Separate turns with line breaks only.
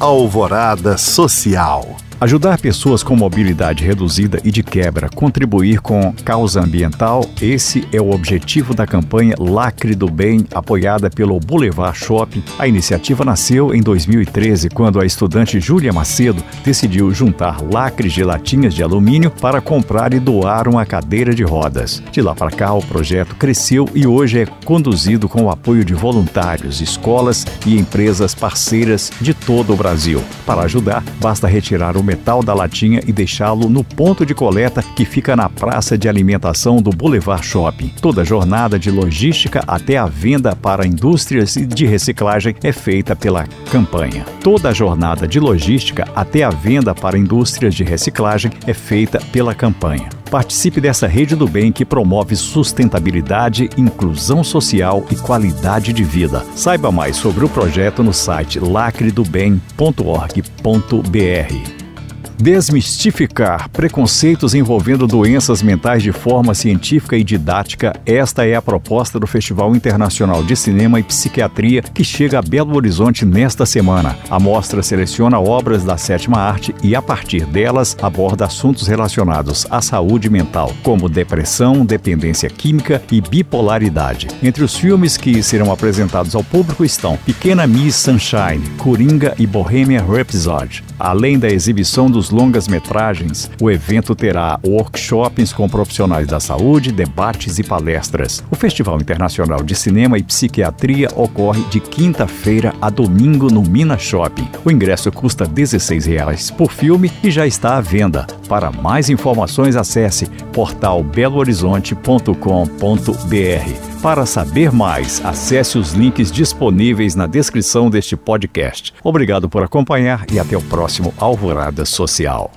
Alvorada Social.
Ajudar pessoas com mobilidade reduzida e de quebra, contribuir com causa ambiental, esse é o objetivo da campanha Lacre do Bem, apoiada pelo Boulevard Shopping. A iniciativa nasceu em 2013, quando a estudante Júlia Macedo decidiu juntar lacres de latinhas de alumínio para comprar e doar uma cadeira de rodas. De lá para cá, o projeto cresceu e hoje é conduzido com o apoio de voluntários, escolas e empresas parceiras de todo o Brasil. Para ajudar, basta retirar o metal da latinha e deixá-lo no ponto de coleta que fica na praça de alimentação do Boulevard Shopping. Toda a jornada de logística até a venda para indústrias de reciclagem é feita pela campanha. Toda a jornada de logística até a venda para indústrias de reciclagem é feita pela campanha. Participe dessa rede do bem que promove sustentabilidade, inclusão social e qualidade de vida. Saiba mais sobre o projeto no site lacredobem.org.br. Desmistificar preconceitos envolvendo doenças mentais de forma científica e didática, esta é a proposta do Festival Internacional de Cinema e Psiquiatria que chega a Belo Horizonte nesta semana. A mostra seleciona obras da sétima arte e, a partir delas, aborda assuntos relacionados à saúde mental, como depressão, dependência química e bipolaridade. Entre os filmes que serão apresentados ao público estão Pequena Miss Sunshine, Coringa e Bohemian Rhapsody. Além da exibição dos longas-metragens, o evento terá workshops com profissionais da saúde, debates e palestras. O Festival Internacional de Cinema e Psiquiatria ocorre de quinta-feira a domingo no Minas Shopping. O ingresso custa R$ 16 por filme e já está à venda. Para mais informações, acesse portalbelohorizonte.com.br. Para saber mais, acesse os links disponíveis na descrição deste podcast. Obrigado por acompanhar e até o próximo Alvorada Social.